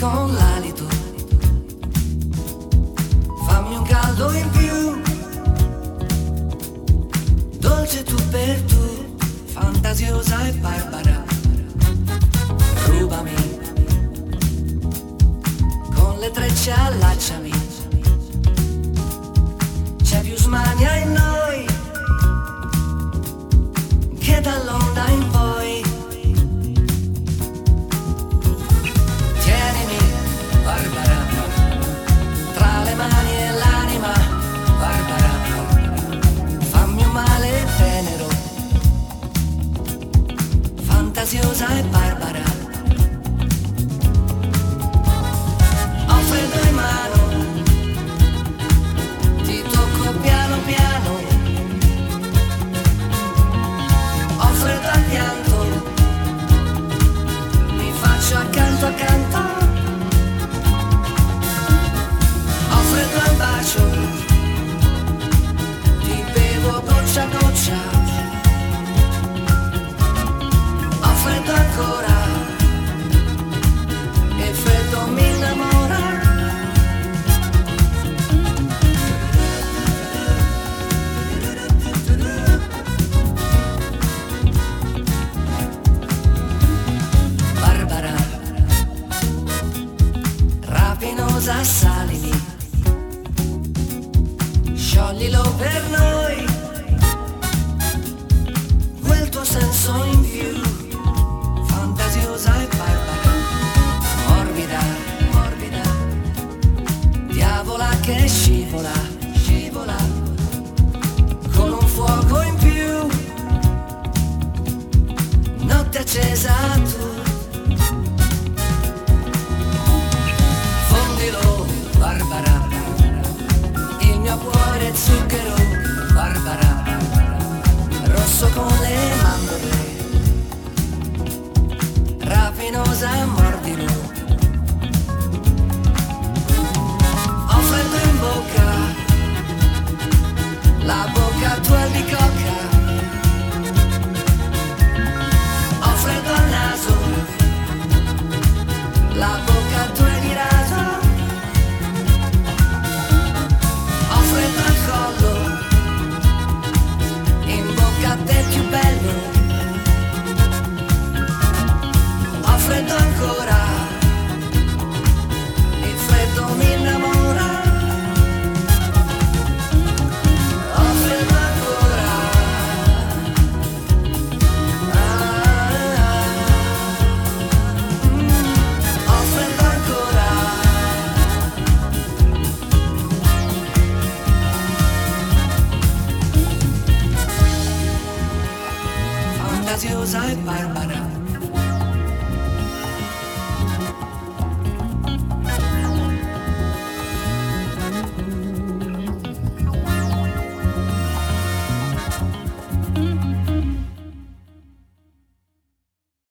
con la luce tu per tu, fantasiosa e barbara. Rubami, con le trecce allacciami Senza salini, scioglilo per noi. velenosa, mordilo. Ho freddo in bocca, la bocca tua di cocca. cosas bárbaras.